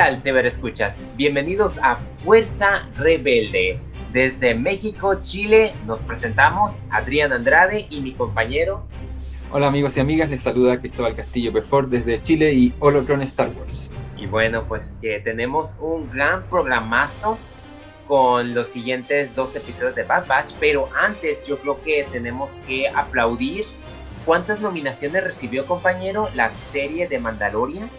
¿Qué tal, Escuchas? Bienvenidos a Fuerza Rebelde. Desde México, Chile, nos presentamos Adrián Andrade y mi compañero. Hola amigos y amigas, les saluda Cristóbal Castillo Pefor desde Chile y Holocron Star Wars. Y bueno, pues que tenemos un gran programazo con los siguientes dos episodios de Bad Batch, pero antes yo creo que tenemos que aplaudir cuántas nominaciones recibió compañero la serie de Mandalorian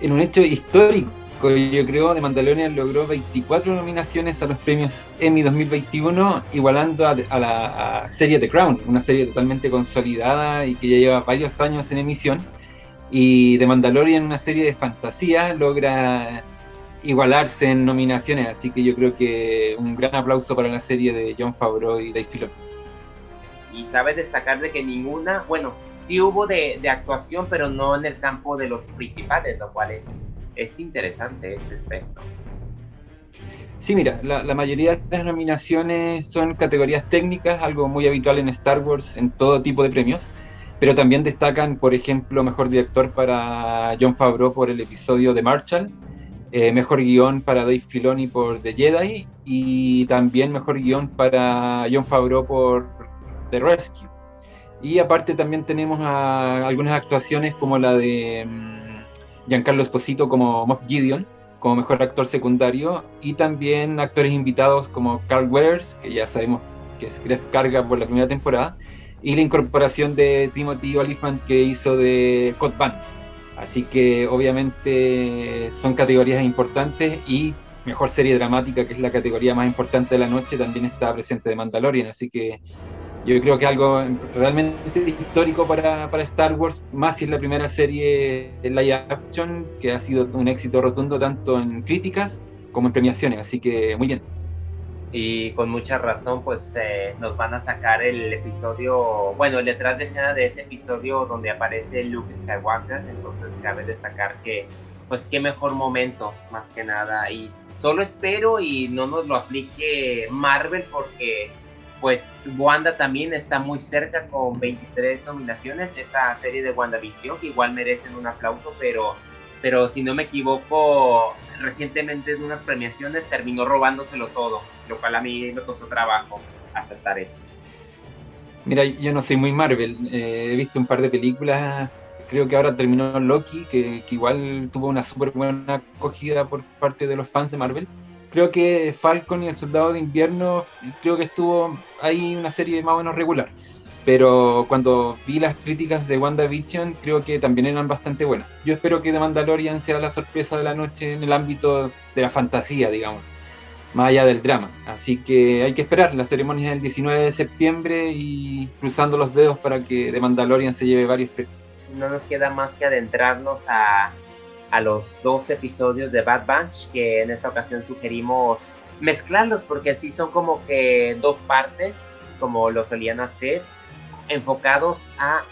en un hecho histórico, yo creo, de Mandalorian logró 24 nominaciones a los premios Emmy 2021, igualando a, la serie The Crown, una serie totalmente consolidada y que ya lleva varios años en emisión. Y de Mandalorian, una serie de fantasía, logra igualarse en nominaciones, así que yo creo que un gran aplauso para la serie de John Favreau y Dave Filoni. Y cabe destacar de que ninguna, bueno, sí hubo de, actuación, pero no en el campo de los principales, lo cual es, es interesante ese aspecto. Sí, mira, la, mayoría de las nominaciones son categorías técnicas, algo muy habitual en Star Wars, en todo tipo de premios, pero también destacan, por ejemplo, mejor director para John Favreau por el episodio de Marshall, eh, mejor guion para Dave Filoni por The Jedi y también mejor guion para John Favreau por The Rescue. Y aparte también tenemos algunas actuaciones como la de mm, Giancarlo Esposito como Moff Gideon, como mejor actor secundario, y también actores invitados como Carl Weathers, que ya sabemos que es Gref Carga por la primera temporada, y la incorporación de Timothy Oliphant que hizo de Cod. Así que obviamente son categorías importantes y mejor serie dramática, que es la categoría más importante de la noche, también está presente de Mandalorian. Así que yo creo que algo realmente histórico para, para, Star Wars, más si es la primera serie live action, que ha sido un éxito rotundo tanto en críticas como en premiaciones, así que muy bien. Y con mucha razón, pues eh, nos van a sacar el episodio, bueno, el detrás de escena de ese episodio donde aparece Luke Skywalker, entonces cabe destacar que, pues qué mejor momento, más que nada, y solo espero y no nos lo aplique Marvel porque pues Wanda también está muy cerca con 23 nominaciones. Esa serie de WandaVision, que igual merecen un aplauso, pero, pero si no me equivoco, recientemente en unas premiaciones terminó robándoselo todo, lo cual a mí me costó trabajo aceptar eso. Mira, yo no soy muy Marvel, eh, he visto un par de películas, creo que ahora terminó Loki, que, que igual tuvo una súper buena acogida por parte de los fans de Marvel creo que Falcon y el Soldado de Invierno, creo que estuvo ahí una serie más o menos regular. Pero cuando vi las críticas de WandaVision, creo que también eran bastante buenas. Yo espero que The Mandalorian sea la sorpresa de la noche en el ámbito de la fantasía, digamos, más allá del drama. Así que hay que esperar. La ceremonia es el 19 de septiembre y cruzando los dedos para que The Mandalorian se lleve varios premios. No nos queda más que adentrarnos a a los dos episodios de Bad Batch, que en esta ocasión sugerimos mezclarlos porque así son como que dos partes, como lo solían hacer, enfocados a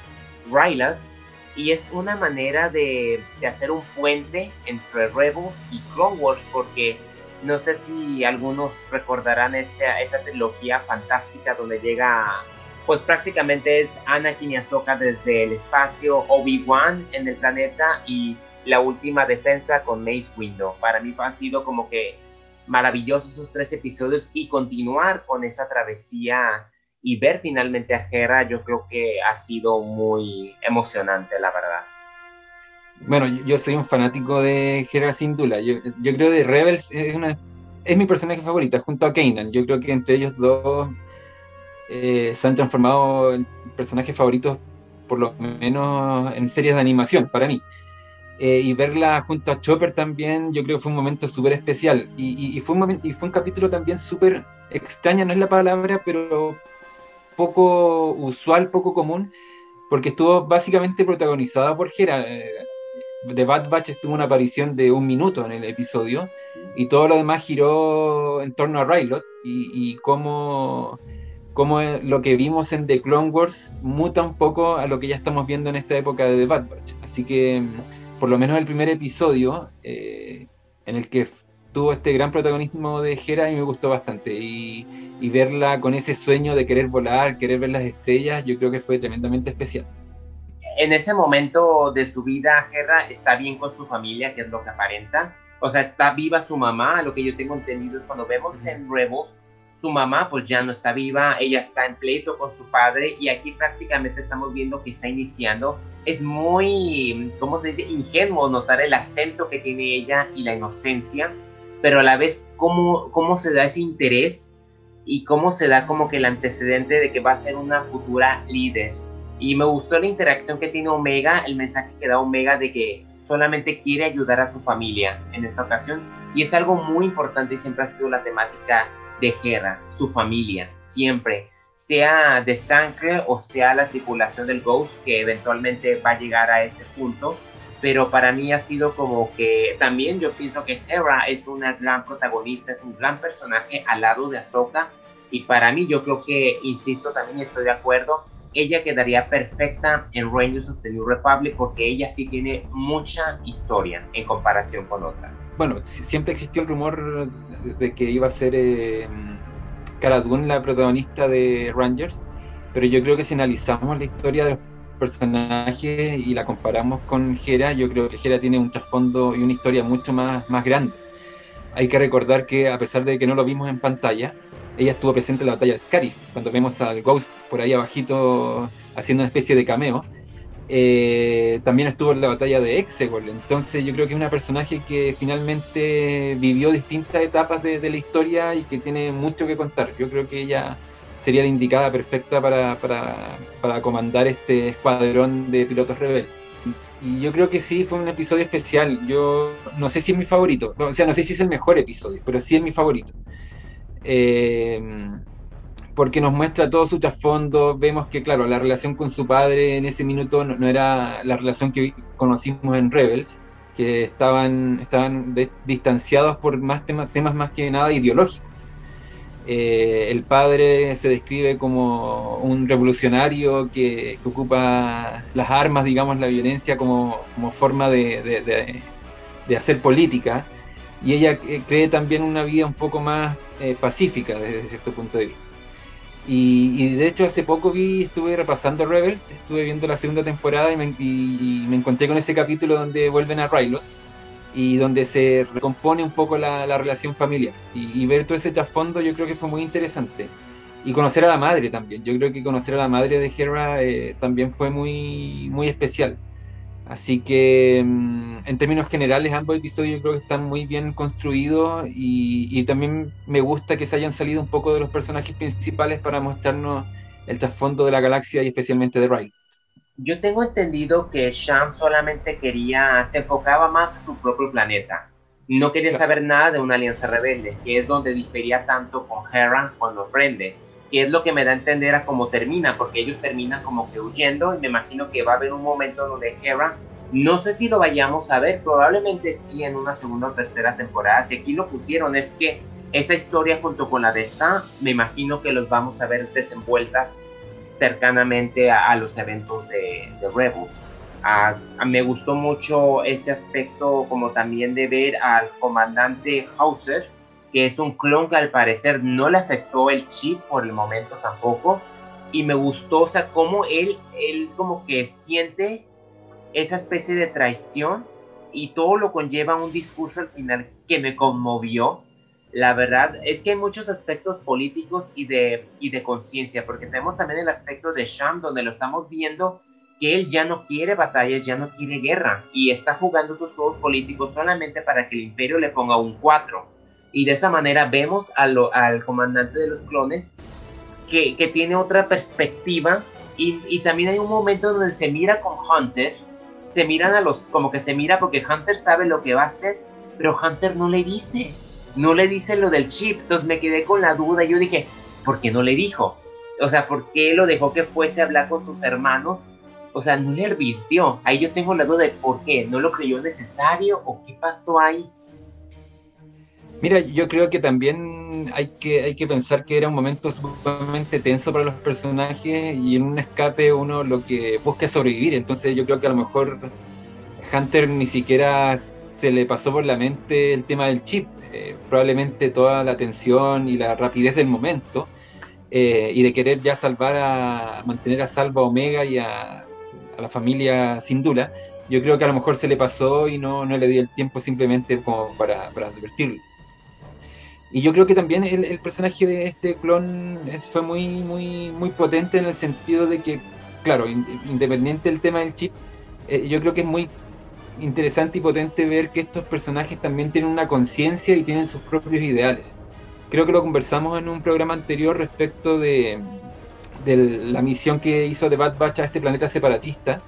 Ryland. Y es una manera de, hacer un puente entre Rebels y Clone Wars, porque no sé si algunos recordarán esa, esa trilogía fantástica donde llega pues prácticamente es Anakin y desde el espacio, Obi-Wan en el planeta y la última defensa con Mace Window. Para mí han sido como que maravillosos esos tres episodios y continuar con esa travesía y ver finalmente a Hera, yo creo que ha sido muy emocionante, la verdad. Bueno, yo soy un fanático de Hera sin duda. Yo, yo creo que Rebels es, mi personaje favorita junto a Kanan. Yo creo que entre ellos dos eh, se han transformado en personajes favoritos, por lo menos en series de animación, para mí. Eh, y verla junto a Chopper también, yo creo que fue un momento súper especial. Y, fue un momento, y fue un capítulo también súper extraño, no es la palabra, pero poco usual, poco común, porque estuvo básicamente protagonizada por Hera. Eh, The Bad Batch estuvo una aparición de un minuto en el episodio y todo lo demás giró en torno a Rylot y, y cómo, cómo, lo que vimos en The Clone Wars muta un poco a lo que ya estamos viendo en esta época de The Bad Batch. Así que por lo menos el primer episodio, eh, en el que tuvo este gran protagonismo de Hera, y me gustó bastante. Y, verla con ese sueño de querer volar, querer ver las estrellas, yo creo que fue tremendamente especial. En ese momento de su vida, Hera está bien con su familia, que es lo que aparenta, o sea, está viva su mamá, lo que yo tengo entendido es cuando vemos en Rebels, su mamá pues ya no está viva, ella está en pleito con su padre y aquí prácticamente estamos viendo que está iniciando. Es muy, ¿cómo se dice? Ingenuo notar el acento que tiene ella y la inocencia, pero a la vez cómo, cómo se da ese interés y cómo se da como que el antecedente de que va a ser una futura líder. Y me gustó la interacción que tiene Omega, el mensaje que da Omega de que solamente quiere ayudar a su familia en esta ocasión. Y es algo muy importante y siempre ha sido la temática de Hera, su familia, siempre. Sea de sangre o sea la tripulación del Ghost, que eventualmente va a llegar a ese punto. Pero para mí ha sido como que también yo pienso que Hera es una gran protagonista, es un gran personaje al lado de Ahsoka. Y para mí yo creo que, insisto, también estoy de acuerdo, ella quedaría perfecta en Rangers of the New Republic porque ella sí tiene mucha historia en comparación con otra. Bueno, siempre existió el rumor de que iba a ser eh, la protagonista de Rangers, pero yo creo que si analizamos la historia de los personajes y la comparamos con Hera, yo creo que Hera tiene un trasfondo y una historia mucho más, más grande. Hay que recordar que a pesar de que no lo vimos en pantalla, ella estuvo presente en la batalla de Scarif, cuando vemos al Ghost por ahí abajito haciendo una especie de cameo. Eh, también estuvo en la batalla de Exegol, entonces yo creo que es una personaje que finalmente vivió distintas etapas de, la historia y que tiene mucho que contar. Yo creo que ella sería la indicada perfecta para, para, para comandar este escuadrón de pilotos rebeldes. Y yo creo que sí, fue un episodio especial. Yo no sé si es mi favorito, o sea, no sé si es el mejor episodio, pero sí es mi favorito. Eh, porque nos muestra todo su trasfondo, vemos que, claro, la relación con su padre en ese minuto no, era la relación que conocimos en Rebels, que estaban, estaban distanciados por más temas, temas más que nada ideológicos. Eh, el padre se describe como un revolucionario que, ocupa las armas, digamos, la violencia como, como forma de, de, de hacer política y ella eh, cree también una vida un poco más eh, pacífica desde cierto punto de vista. Y, de hecho hace poco vi, estuve repasando Rebels, estuve viendo la segunda temporada y me, encontré con ese capítulo donde vuelven a Rylot y donde se recompone un poco la, relación familiar. Y, ver todo ese trasfondo yo creo que fue muy interesante. Y conocer a la madre también. Yo creo que conocer a la madre de Hera eh, también fue muy, muy especial. Así que mm, en términos generales ambos episodios creo que están muy bien construidos y, también me gusta que se hayan salido un poco de los personajes principales para mostrarnos el trasfondo de la galaxia y especialmente de Riley. Yo tengo entendido que Sham solamente quería, se enfocaba más a su propio planeta. No quería saber nada de una alianza rebelde, que es donde difería tanto con Hera cuando aprende que es lo que me da a entender a cómo termina, porque ellos terminan como que huyendo y me imagino que va a haber un momento donde Hera, no sé si lo vayamos a ver, probablemente sí en una segunda o tercera temporada, si aquí lo pusieron es que esa historia junto con la de Sam, me imagino que los vamos a ver desenvueltas cercanamente a, los eventos de, de Rebels. me gustó mucho ese aspecto como también de ver al comandante Hauser que es un clon que al parecer no le afectó el chip por el momento tampoco. Y me gustó, o sea, cómo él, él como que siente esa especie de traición y todo lo conlleva un discurso al final que me conmovió. La verdad es que hay muchos aspectos políticos y de, y de conciencia, porque tenemos también el aspecto de Sham, donde lo estamos viendo que él ya no quiere batallas, ya no quiere guerra, y está jugando sus juegos políticos solamente para que el imperio le ponga un 4 y de esa manera vemos al comandante de los clones que, tiene otra perspectiva y, también hay un momento donde se mira con Hunter, se miran a los, como que se mira porque Hunter sabe lo que va a hacer, pero Hunter no le dice, no le dice lo del chip, entonces me quedé con la duda, yo dije, ¿por qué no le dijo? O sea, ¿por qué lo dejó que fuese a hablar con sus hermanos? O sea, no le advirtió. Ahí yo tengo la duda de por qué. ¿No lo creyó necesario o qué pasó ahí? Mira, yo creo que también hay que, hay que pensar que era un momento sumamente tenso para los personajes y en un escape uno lo que busca es sobrevivir. Entonces yo creo que a lo mejor Hunter ni siquiera se le pasó por la mente el tema del chip. Eh, probablemente toda la tensión y la rapidez del momento eh, y de querer ya salvar a mantener a salvo a Omega y a, la familia Sindula yo creo que a lo mejor se le pasó y no, no le di el tiempo simplemente como para, para advertirlo. Y yo creo que también el, personaje de este clon fue muy, muy, muy potente en el sentido de que, claro, independiente del tema del chip, eh, yo creo que es muy interesante y potente ver que estos personajes también tienen una conciencia y tienen sus propios ideales. Creo que lo conversamos en un programa anterior respecto de, de la misión que hizo de Bad Batch a este planeta separatista,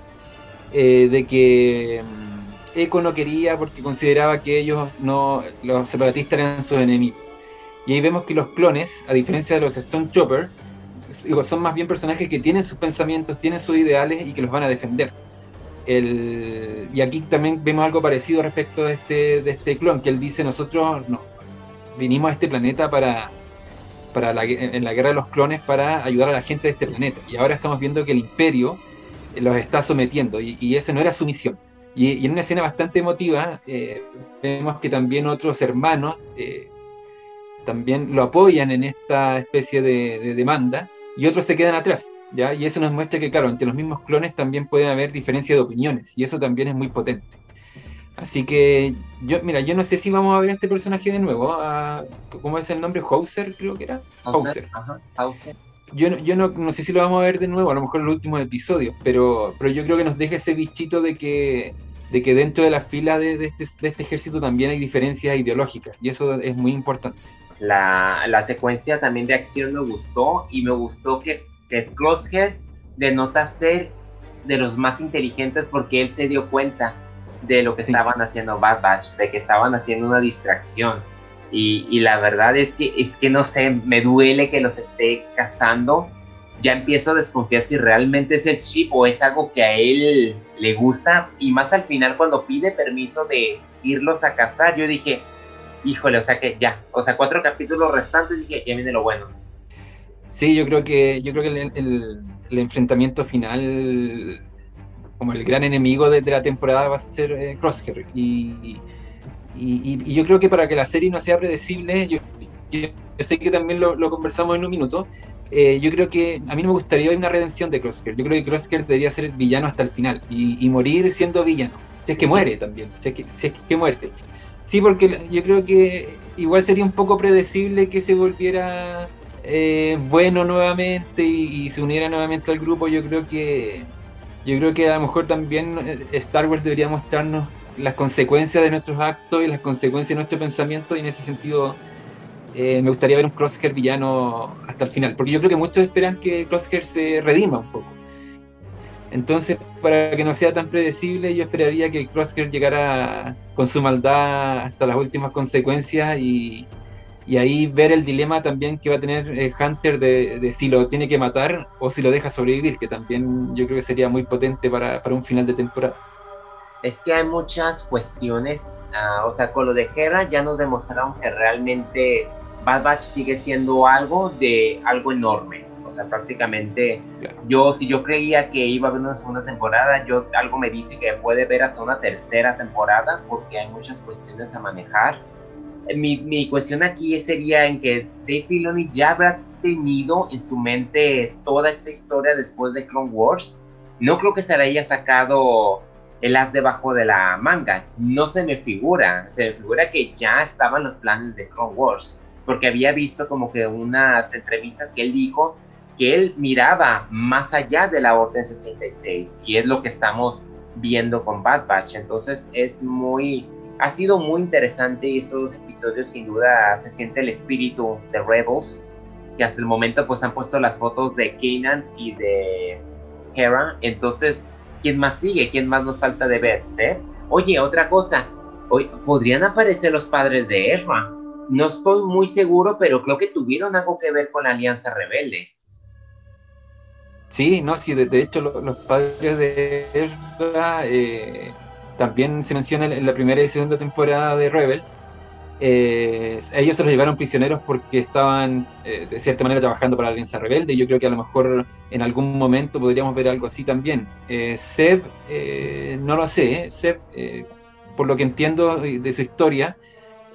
eh, de que mm, Echo no quería porque consideraba que ellos no, los separatistas eran sus enemigos. Y ahí vemos que los clones, a diferencia de los Stone Chopper, son más bien personajes que tienen sus pensamientos, tienen sus ideales y que los van a defender. El, y aquí también vemos algo parecido respecto de este, de este clon, que él dice, nosotros no, vinimos a este planeta para, para la, en la guerra de los clones para ayudar a la gente de este planeta. Y ahora estamos viendo que el imperio los está sometiendo y, y esa no era su misión. Y, en una escena bastante emotiva eh, vemos que también otros hermanos eh, también lo apoyan en esta especie de, demanda y otros se quedan atrás. ¿ya? Y eso nos muestra que, claro, entre los mismos clones también puede haber diferencia de opiniones y eso también es muy potente. Así que, yo, mira, yo no sé si vamos a ver a este personaje de nuevo. A, ¿Cómo es el nombre? Hauser, creo que era. Hauser. Yo, no, yo no, no, sé si lo vamos a ver de nuevo, a lo mejor en los últimos episodios, pero, pero yo creo que nos deja ese bichito de que, de que dentro de la fila de, de, este, de este ejército también hay diferencias ideológicas y eso es muy importante. La, la, secuencia también de acción me gustó y me gustó que, que Crosshair denota ser de los más inteligentes porque él se dio cuenta de lo que estaban haciendo Bad Batch, de que estaban haciendo una distracción. Y, y, la verdad es que, es que no sé, me duele que los esté cazando. Ya empiezo a desconfiar si realmente es el chip o es algo que a él le gusta. Y más al final, cuando pide permiso de irlos a cazar, yo dije, híjole, o sea que ya, o sea, cuatro capítulos restantes, dije, ya viene lo bueno. Sí, yo creo que, yo creo que el, el, enfrentamiento final, como el gran enemigo de, la temporada, va a ser eh, Crosshair. Y, y, y, yo creo que para que la serie no sea predecible, yo, yo sé que también lo, lo, conversamos en un minuto, eh, yo creo que a mí no me gustaría ver una redención de Crosshair. Yo creo que Crosshair debería ser villano hasta el final y, y morir siendo villano. Si es que muere también, si es que, si es que muere. Sí, porque yo creo que igual sería un poco predecible que se volviera eh, bueno nuevamente y, se uniera nuevamente al grupo. Yo creo que yo creo que a lo mejor también eh, Star Wars debería mostrarnos las consecuencias de nuestros actos y las consecuencias de nuestro pensamiento y en ese sentido eh, me gustaría ver un Crosshair villano hasta el final, porque yo creo que muchos esperan que Crosshair se redima un poco. Entonces, para que no sea tan predecible, yo esperaría que Crosshair llegara con su maldad hasta las últimas consecuencias y, y ahí ver el dilema también que va a tener eh, Hunter de, de, si lo tiene que matar o si lo deja sobrevivir, que también yo creo que sería muy potente para, para un final de temporada. Es que hay muchas cuestiones, uh, o sea, con lo de Hera ya nos demostraron que realmente Bad Batch sigue siendo algo de algo enorme sea, prácticamente yo, si yo creía que iba a haber una segunda temporada, yo algo me dice que puede ver hasta una tercera temporada porque hay muchas cuestiones a manejar. Eh, mi, mi cuestión aquí sería en que Dave Filoni ya habrá tenido en su mente toda esa historia después de Clone Wars. No creo que se le haya sacado el as debajo de la manga. No se me figura. Se me figura que ya estaban los planes de Clone Wars. Porque había visto como que unas entrevistas que él dijo que él miraba más allá de la Orden 66 y es lo que estamos viendo con Bad Batch. Entonces es muy, ha sido muy interesante y estos episodios sin duda se siente el espíritu de Rebels, que hasta el momento pues han puesto las fotos de Kanan y de Hera. Entonces, ¿quién más sigue? ¿Quién más nos falta de ver? ¿Sí? Oye, otra cosa, hoy podrían aparecer los padres de Ezra. No estoy muy seguro, pero creo que tuvieron algo que ver con la Alianza Rebelde. Sí, no, sí, de, hecho los padres de Ezra eh, también se mencionan en la primera y segunda temporada de Rebels. Eh, ellos se los llevaron prisioneros porque estaban eh, de cierta manera trabajando para la Alianza Rebelde. Yo creo que a lo mejor en algún momento podríamos ver algo así también. Seb, no lo sé, Seb, por lo que entiendo de su historia,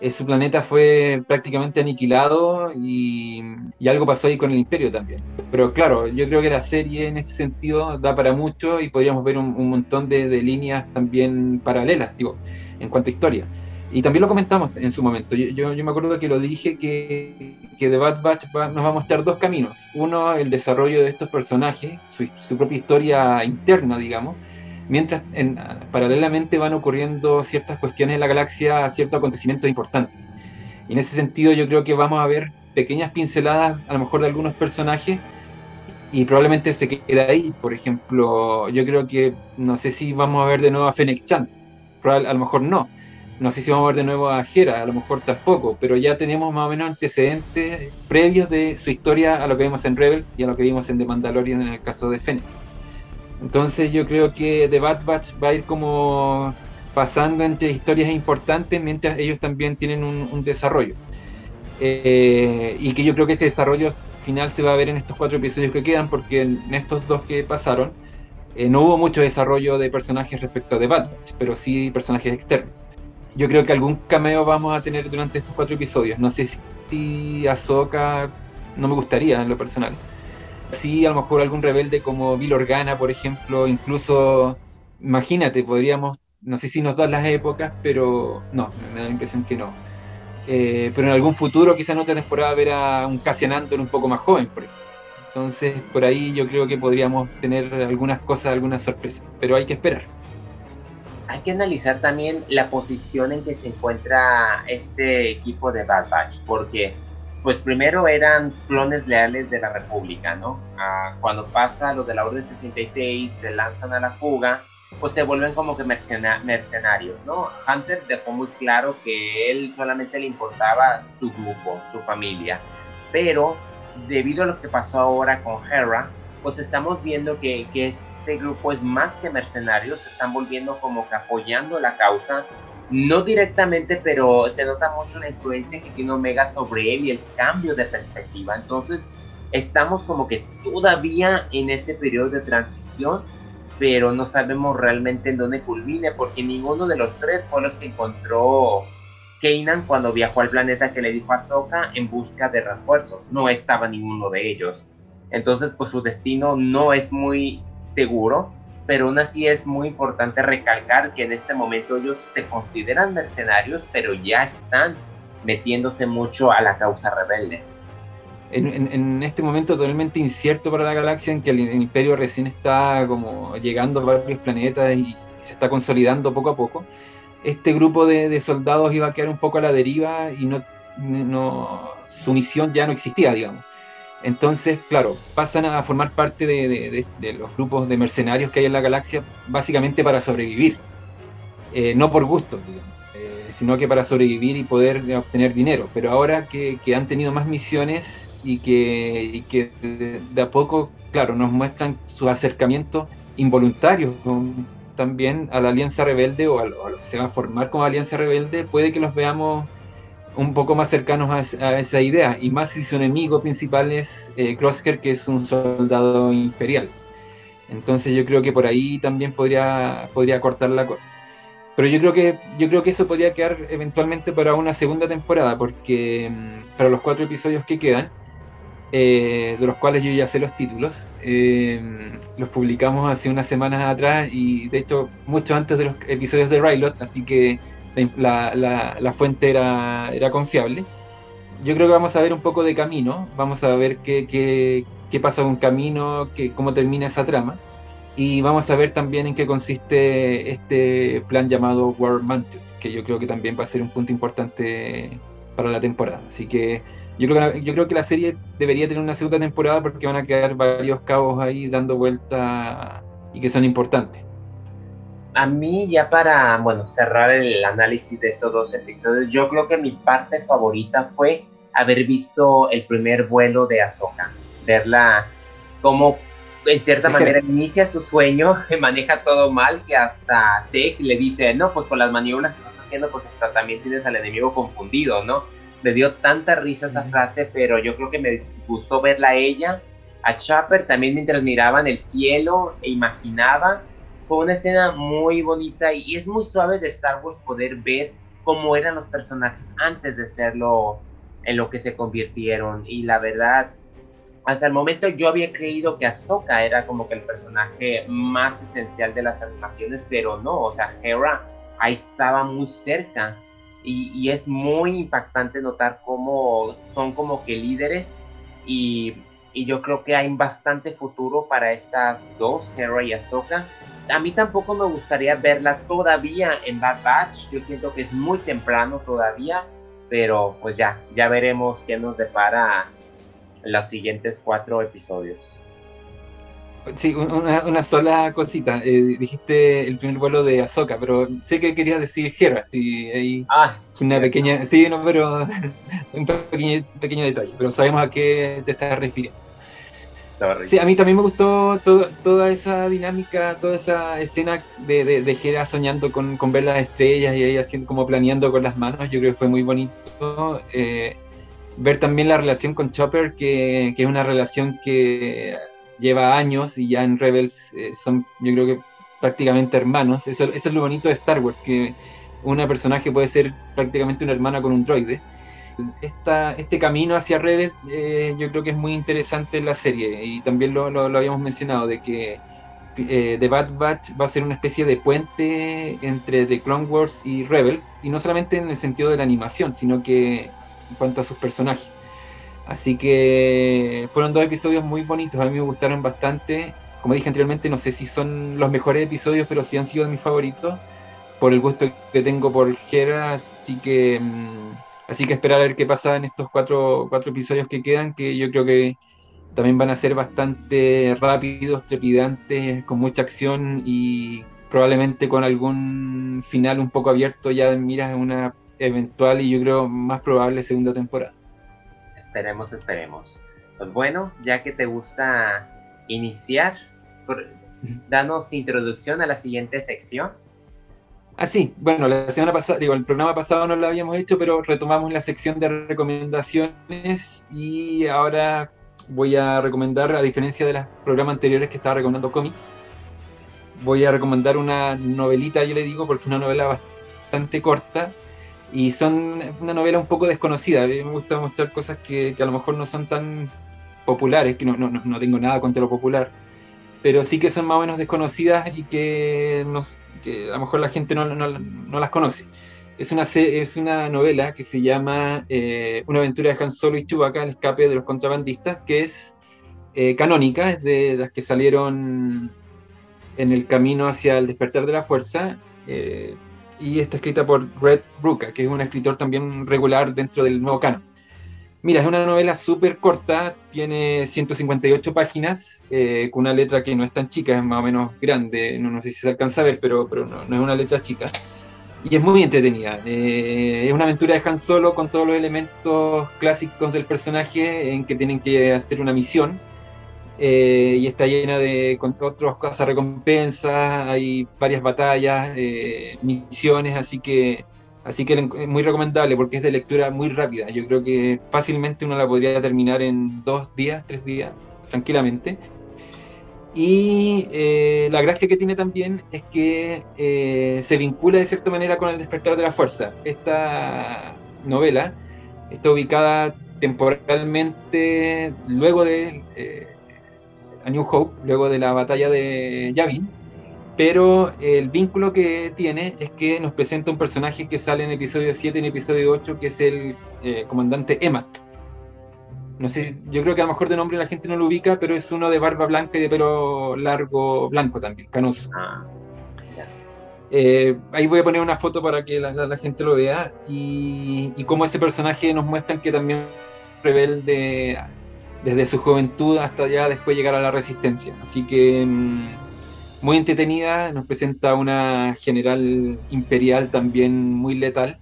su planeta fue prácticamente aniquilado y, algo pasó ahí con el imperio también. Pero claro, yo creo que la serie en este sentido da para mucho y podríamos ver un, montón de, líneas también paralelas, digo, en cuanto a historia. Y también lo comentamos en su momento. Yo, yo, me acuerdo que lo dije que, que The Bad Batch nos va a mostrar dos caminos. Uno, el desarrollo de estos personajes, su propia historia interna, digamos, mientras en, paralelamente van ocurriendo ciertas cuestiones en la galaxia, ciertos acontecimientos importantes. Y en ese sentido yo creo que vamos a ver pequeñas pinceladas a lo mejor de algunos personajes y probablemente se quede ahí. Por ejemplo, yo creo que no sé si vamos a ver de nuevo a Fennec Chan, a lo mejor no. No sé si vamos a ver de nuevo a Hera, a lo mejor tampoco, pero ya tenemos más o menos antecedentes previos de su historia a lo que vimos en Rebels y a lo que vimos en The Mandalorian en el caso de Fennec. Entonces yo creo que The Bad Batch va a ir como pasando entre historias importantes mientras ellos también tienen un, desarrollo. Eh, y que yo creo que ese desarrollo final se va a ver en estos cuatro episodios que quedan, porque en estos dos que pasaron eh, no hubo mucho desarrollo de personajes respecto a The Bad Batch, pero sí personajes externos. Yo creo que algún cameo vamos a tener durante estos cuatro episodios. No sé si Ahsoka, no me gustaría en lo personal Sí, a lo mejor algún rebelde como Bill Organa, por ejemplo, incluso, imagínate, podríamos, no sé si nos dan las épocas, pero no, me da la impresión que no. Eh, pero en algún futuro, quizá en otra temporada, ver a un Cassian Andor un poco más joven, por ejemplo. Entonces, por ahí yo creo que podríamos tener algunas cosas, algunas sorpresas, pero hay que esperar. Hay que analizar también la posición en que se encuentra este equipo de Bad Batch, porque pues primero eran clones leales de la República, ¿no? Ah, cuando pasa lo de la Orden 66, se lanzan a la fuga, pues se vuelven como que mercenarios, ¿no? Hunter dejó muy claro que él solamente le importaba su grupo, su familia, pero debido a lo que pasó ahora con Hera, pues estamos viendo que, que este grupo es más que mercenarios, se están volviendo como que apoyando la causa no directamente, pero se nota mucho la influencia que tiene Omega sobre él y el cambio de perspectiva. Entonces, estamos como que todavía en ese periodo de transición, pero no sabemos realmente en dónde culmine, porque ninguno de los tres fue los que encontró Kanan cuando viajó al planeta que le dijo a Soka en busca de refuerzos. No estaba ninguno de ellos. Entonces, pues su destino no es muy seguro pero aún así es muy importante recalcar que en este momento ellos se consideran mercenarios, pero ya están metiéndose mucho a la causa rebelde. En, este momento totalmente incierto para la galaxia, en que el, imperio recién está como llegando a varios planetas y se está consolidando poco a poco, este grupo de, soldados iba a quedar un poco a la deriva y no, no, su misión ya no existía, digamos. Entonces, claro, pasan a formar parte de, los grupos de mercenarios que hay en la galaxia, básicamente para sobrevivir. Eh, no por gusto, eh, sino que para sobrevivir y poder obtener dinero. Pero ahora que, han tenido más misiones y que, de, a poco, claro, nos muestran su acercamiento involuntario también a la Alianza Rebelde o a lo que se va a formar como Alianza Rebelde, puede que los veamos un poco más cercanos a, esa idea, y más si su enemigo principal es eh, Crosshair, que es un soldado imperial. Entonces yo creo que por ahí también podría, podría cortar la cosa. Pero yo creo que yo creo que eso podría quedar eventualmente para una segunda temporada, porque mm, para los cuatro episodios que quedan, eh, de los cuales yo ya sé los títulos, eh, los publicamos hace unas semanas atrás y de hecho mucho antes de los episodios de Rylot, así que la, fuente era, confiable. Yo creo que vamos a ver un poco de camino, vamos a ver qué pasa con camino, qué, cómo termina esa trama. Y vamos a ver también en qué consiste este plan llamado War Mantle, que yo creo que también va a ser un punto importante para la temporada. Así que yo creo que, yo creo que la serie debería tener una segunda temporada porque van a quedar varios cabos ahí dando vuelta y que son importantes a mí ya para, bueno, cerrar el análisis de estos dos episodios, yo creo que mi parte favorita fue haber visto el primer vuelo de Ahsoka, verla como en cierta manera inicia su sueño, que maneja todo mal, que hasta Tech le dice, no, pues con las maniobras que estás haciendo, pues hasta también tienes al enemigo confundido, ¿no? Me dio tanta risa esa frase, pero yo creo que me gustó verla a ella, a Chopper también mientras miraban el cielo e imaginaba fue una escena muy bonita y es muy suave de Star Wars poder ver cómo eran los personajes antes de serlo en lo que se convirtieron. Y la verdad, hasta el momento yo había creído que Ahsoka era como que el personaje más esencial de las animaciones, pero no, o sea, Hera ahí estaba muy cerca. Y, y es muy impactante notar cómo son como que líderes y, y, yo creo que hay bastante futuro para estas dos, Hera y Ahsoka. A mí tampoco me gustaría verla todavía en Bad Batch, yo siento que es muy temprano todavía, pero pues ya, ya veremos qué nos depara los siguientes cuatro episodios. Sí, una, sola cosita. Eh, dijiste el primer vuelo de Ahsoka, pero sé que querías decir Hera, sí, hay ah, una pequeña, sí, no, pero un pequeño, pequeño detalle, pero sabemos a qué te estás refiriendo. Sí, a mí también me gustó toda esa dinámica, toda esa escena de, de, de Hera soñando con, con, ver las estrellas y ahí haciendo como planeando con las manos, yo creo que fue muy bonito. Eh, ver también la relación con Chopper, que, que, es una relación que lleva años y ya en Rebels eh, son, yo creo que prácticamente hermanos. Eso, es lo bonito de Star Wars, que una personaje puede ser prácticamente una hermana con un droide. Esta, este camino hacia Rebels eh, yo creo que es muy interesante en la serie y también lo, lo, habíamos mencionado, de que eh, The Bad Batch va a ser una especie de puente entre The Clone Wars y Rebels, y no solamente en el sentido de la animación, sino que en cuanto a sus personajes. Así que fueron dos episodios muy bonitos, a mí me gustaron bastante. Como dije anteriormente, no sé si son los mejores episodios, pero sí han sido de mis favoritos, por el gusto que tengo por Hera, así que, mm, así que esperar a ver qué pasa en estos cuatro, cuatro episodios que quedan, que yo creo que también van a ser bastante rápidos, trepidantes, con mucha acción y probablemente con algún final un poco abierto ya en miras una eventual y yo creo más probable segunda temporada. Esperemos, esperemos. Pues bueno, ya que te gusta iniciar, danos introducción a la siguiente sección. Ah, sí, bueno, la semana pasada, digo, el programa pasado no lo habíamos hecho, pero retomamos la sección de recomendaciones y ahora voy a recomendar, a diferencia de los programas anteriores que estaba recomendando cómics, voy a recomendar una novelita, yo le digo, porque es una novela bastante corta, y son una novela un poco desconocida. A mí me gusta mostrar cosas que, que a lo mejor no son tan populares, que no, no, no, tengo nada contra lo popular, pero sí que son más o menos desconocidas y que, nos, que a lo mejor la gente no, no las conoce. Es una, es una novela que se llama eh, Una aventura de Han Solo y Chewbacca, el escape de los contrabandistas, que es eh, canónica, es de las que salieron en el camino hacia el despertar de la fuerza. Eh, y está escrita por Red Bruca, que es un escritor también regular dentro del nuevo canon. Mira, es una novela súper corta, tiene 158 páginas, eh, con una letra que no es tan chica, es más o menos grande, no, no sé si se alcanza a ver, pero, pero no, no es una letra chica. Y es muy entretenida. Eh, es una aventura de Han Solo con todos los elementos clásicos del personaje en que tienen que hacer una misión eh, y está llena de otros cosas recompensas, hay varias batallas, eh, misiones, así que, así que es muy recomendable porque es de lectura muy rápida. Yo creo que fácilmente uno la podría terminar en dos días, tres días, tranquilamente. Y eh, la gracia que tiene también es que se vincula de cierta manera con el despertar de la fuerza. Esta novela está ubicada temporalmente luego de a New Hope, luego de la batalla de Yavin, pero el vínculo que tiene es que nos presenta un personaje que sale en episodio 7 y en episodio 8, que es el eh, comandante Emma. No sé, yo creo que a lo mejor de nombre la gente no lo ubica, pero es uno de barba blanca y de pelo largo blanco también, canoso. Ah, eh, ahí voy a poner una foto para que la, gente lo vea y, y cómo ese personaje nos muestra que también rebelde desde su juventud hasta ya después llegar a la resistencia. Así que mm, muy entretenida, nos presenta una general imperial también muy letal.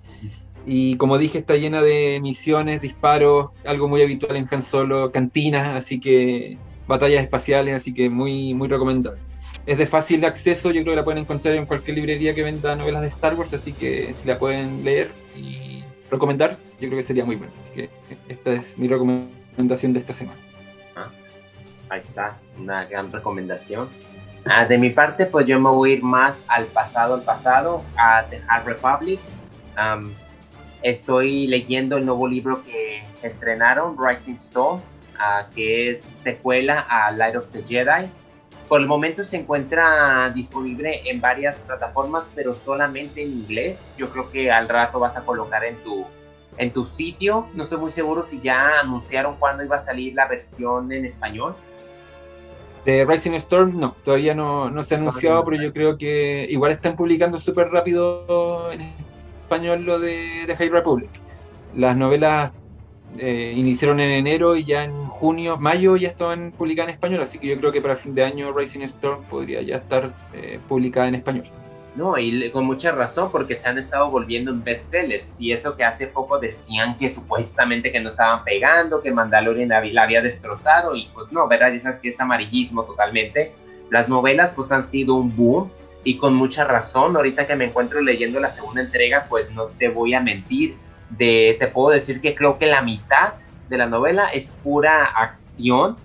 Y como dije, está llena de misiones, disparos, algo muy habitual en Han Solo, cantinas, así que batallas espaciales, así que muy, muy recomendable. Es de fácil acceso, yo creo que la pueden encontrar en cualquier librería que venda novelas de Star Wars, así que si la pueden leer y recomendar, yo creo que sería muy bueno. Así que esta es mi recomendación de esta semana. Ah, pues, ahí está, una gran recomendación. Ah, de mi parte, pues yo me voy a ir más al pasado, al pasado, a The Hard Republic. estoy leyendo el nuevo libro que estrenaron, Rising Stone, ah, que es secuela a Light of the Jedi. Por el momento se encuentra disponible en varias plataformas, pero solamente en inglés. Yo creo que al rato vas a colocar en tu, en tu sitio. No estoy muy seguro si ya anunciaron cuándo iba a salir la versión en español. De Rising Storm, no, todavía no, no se ha anunciado, pero yo creo que igual están publicando súper rápido en español lo de, de High Republic. Las novelas eh, iniciaron en enero y ya en junio, mayo ya estaban publicadas en español, así que yo creo que para fin de año Rising Storm podría ya estar eh, publicada en español. No, y con mucha razón, porque se han estado volviendo en bestsellers. Y eso que hace poco decían que supuestamente que no estaban pegando, que Mandalorian la había destrozado, y pues no, ¿verdad? Ya sabes que es amarillismo totalmente. Las novelas pues han sido un boom, y con mucha razón. Ahorita que me encuentro leyendo la segunda entrega, pues no te voy a mentir de, te puedo decir que creo que la mitad de la novela es pura acción.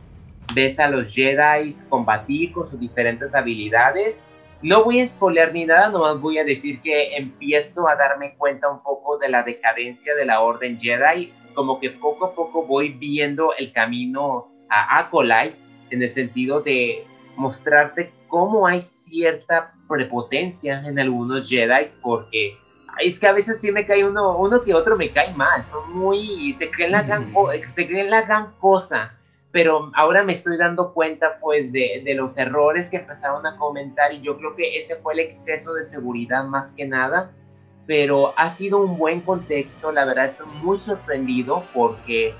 Ves a los Jedi combatir con sus diferentes habilidades. No voy a spoiler ni nada, nomás voy a decir que empiezo a darme cuenta un poco de la decadencia de la Orden Jedi, como que poco a poco voy viendo el camino a Acolyte en el sentido de mostrarte cómo hay cierta prepotencia en algunos Jedi, porque es que a veces sí me cae uno, uno que otro me cae mal, son muy, se creen la gran, se creen la gran cosa, pero ahora me estoy dando cuenta pues de, de, los errores que empezaron a comentar y yo creo que ese fue el exceso de seguridad más que nada, pero ha sido un buen contexto, la verdad estoy muy sorprendido porque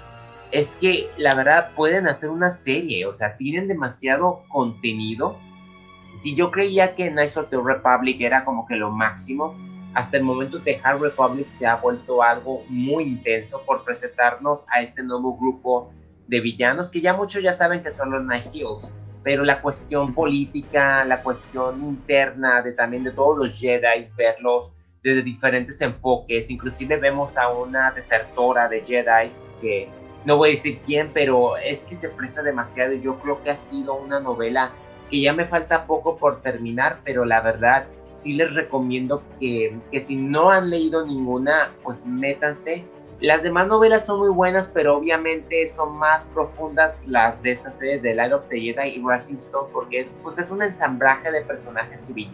es que la verdad pueden hacer una serie, o sea, tienen demasiado contenido. Si yo creía que Knights of the Republic era como que lo máximo, hasta el momento The Hard Republic se ha vuelto algo muy intenso por presentarnos a este nuevo grupo de villanos que ya muchos ya saben que son los Night Heels, pero la cuestión política, la cuestión interna de también de todos los Jedi, verlos desde diferentes enfoques, inclusive vemos a una desertora de Jedi que no voy a decir quién, pero es que se presta demasiado y yo creo que ha sido una novela que ya me falta poco por terminar, pero la verdad sí les recomiendo que, que si no han leído ninguna, pues métanse. Las demás novelas son muy buenas, pero obviamente son más profundas las de esta serie de Light of the Jedi y Rising Stone, porque es, pues es un ensamblaje de personajes y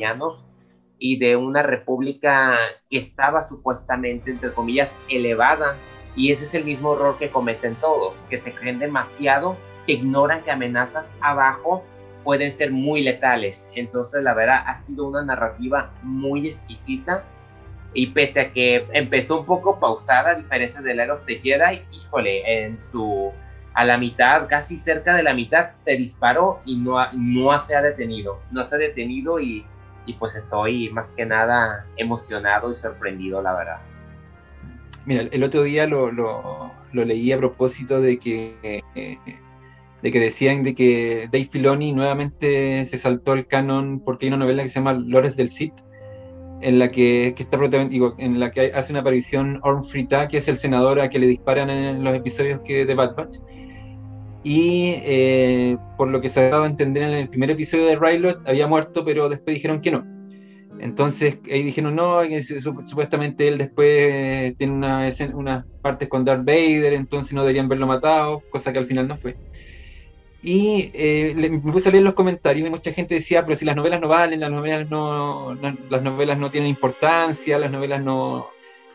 y de una república que estaba supuestamente, entre comillas, elevada. Y ese es el mismo error que cometen todos, que se creen demasiado, que ignoran que amenazas abajo pueden ser muy letales. Entonces, la verdad, ha sido una narrativa muy exquisita. Y pese a que empezó un poco pausada, a diferencia de Light of the Jedi, híjole, en su. a la mitad, casi cerca de la mitad, se disparó y no, no se ha detenido. No se ha detenido y, y pues estoy más que nada emocionado y sorprendido, la verdad. Mira, el otro día lo, lo, lo leí a propósito de que. De que decían de que Dave Filoni nuevamente se saltó el canon porque hay una novela que se llama Lores del Sith, en la que, que está en la que hace una aparición Orm Frita, que es el senador a que le disparan en los episodios que de Bad Batch. Y eh, por lo que se ha dado a entender en el primer episodio de Rylot, había muerto, pero después dijeron que no. Entonces ahí dijeron, no, supuestamente él después tiene unas una partes con Darth Vader, entonces no deberían verlo matado, cosa que al final no fue. Y eh, me puse a leer los comentarios y mucha gente decía, pero si las novelas no valen, las novelas no, las novelas no tienen importancia, las novelas no,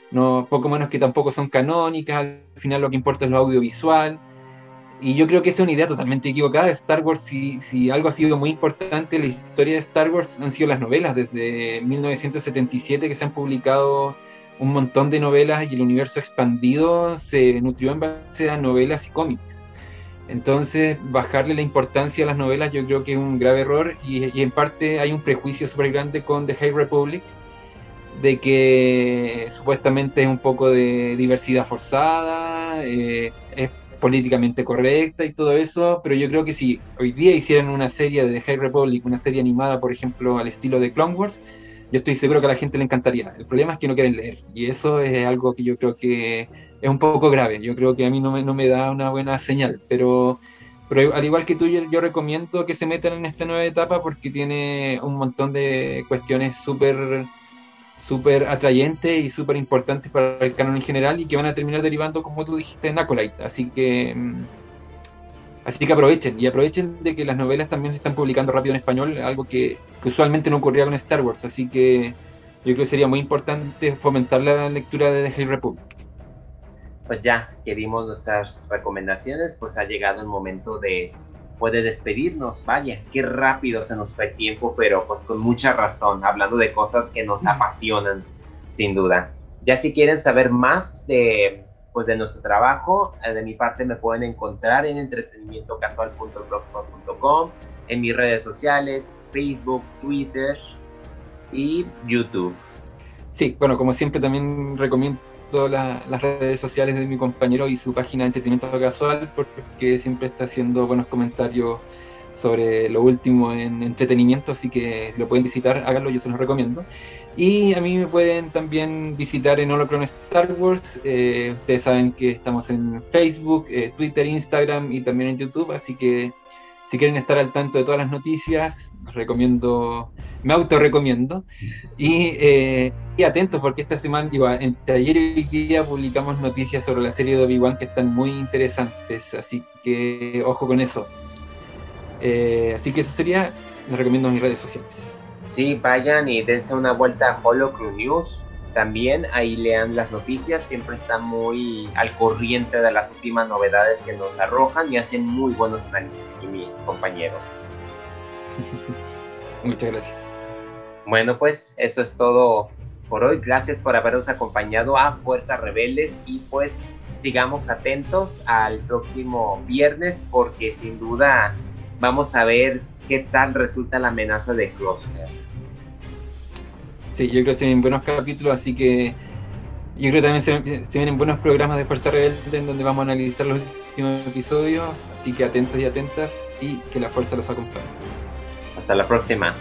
no, poco menos que tampoco son canónicas, al final lo que importa es lo audiovisual. Y yo creo que esa es una idea totalmente equivocada Star Wars. Si, si algo ha sido muy importante en la historia de Star Wars han sido las novelas. Desde 1977 que se han publicado un montón de novelas y el universo expandido se nutrió en base a novelas y cómics. Entonces, bajarle la importancia a las novelas yo creo que es un grave error y, en parte hay un prejuicio súper grande con The High Republic de que supuestamente es un poco de diversidad forzada, eh, es políticamente correcta y todo eso, pero yo creo que si hoy día hicieran una serie de The High Republic, una serie animada, por ejemplo, al estilo de Clone Wars, yo estoy seguro que a la gente le encantaría. El problema es que no quieren leer y eso es algo que yo creo que es un poco grave. Yo creo que a mí no me, no me da una buena señal, pero, al igual que tú, yo, recomiendo que se metan en esta nueva etapa porque tiene un montón de cuestiones súper súper atrayentes y súper importantes para el canon en general y que van a terminar derivando, como tú dijiste, en Acolyte. Así que, mm, así que aprovechen y aprovechen de que las novelas también se están publicando rápido en español, algo que, usualmente no ocurría con Star Wars. Así que yo creo que sería muy importante fomentar la lectura de The High Republic. Pues ya que dimos nuestras recomendaciones, pues ha llegado el momento de puede despedirnos. Vaya, qué rápido se nos fue el tiempo, pero pues con mucha razón, hablando de cosas que nos apasionan, sin duda. Ya si quieren saber más de, pues, de nuestro trabajo, eh, de mi parte me pueden encontrar en entretenimientocasual.blogspot.com, en mis redes sociales, Facebook, Twitter y YouTube. Sí, bueno, como siempre también recomiendo las redes sociales de mi compañero y su página de entretenimiento casual porque siempre está haciendo buenos comentarios sobre lo último en entretenimiento, así que si lo pueden visitar, háganlo, yo se los recomiendo. Y a mí me pueden también visitar en Holocron Star Wars. Eh, ustedes saben que estamos en Facebook, eh, Twitter, Instagram y también en YouTube, así que si quieren estar al tanto de todas las noticias, recomiendo, me auto recomiendo. Eh, y, atentos porque esta semana, entre ayer y hoy día publicamos noticias sobre la serie de Obi-Wan que están muy interesantes, así que ojo con eso. Eh, así que eso sería, les recomiendo mis redes sociales. Sí, vayan y dense una vuelta a Holocrew News también ahí lean las noticias, siempre están muy al corriente de las últimas novedades que nos arrojan y hacen muy buenos análisis aquí mi compañero. Muchas gracias. Bueno, pues eso es todo por hoy. Gracias por habernos acompañado a Fuerzas Rebeldes y pues sigamos atentos al próximo viernes porque sin duda vamos a ver qué tal resulta la amenaza de Crosshair. Sí, yo creo que se vienen buenos capítulos, así que yo creo que también se, vienen buenos programas de Fuerza Rebelde en donde vamos a analizar los últimos episodios, así que atentos y atentas y que la fuerza los acompañe. Hasta la próxima.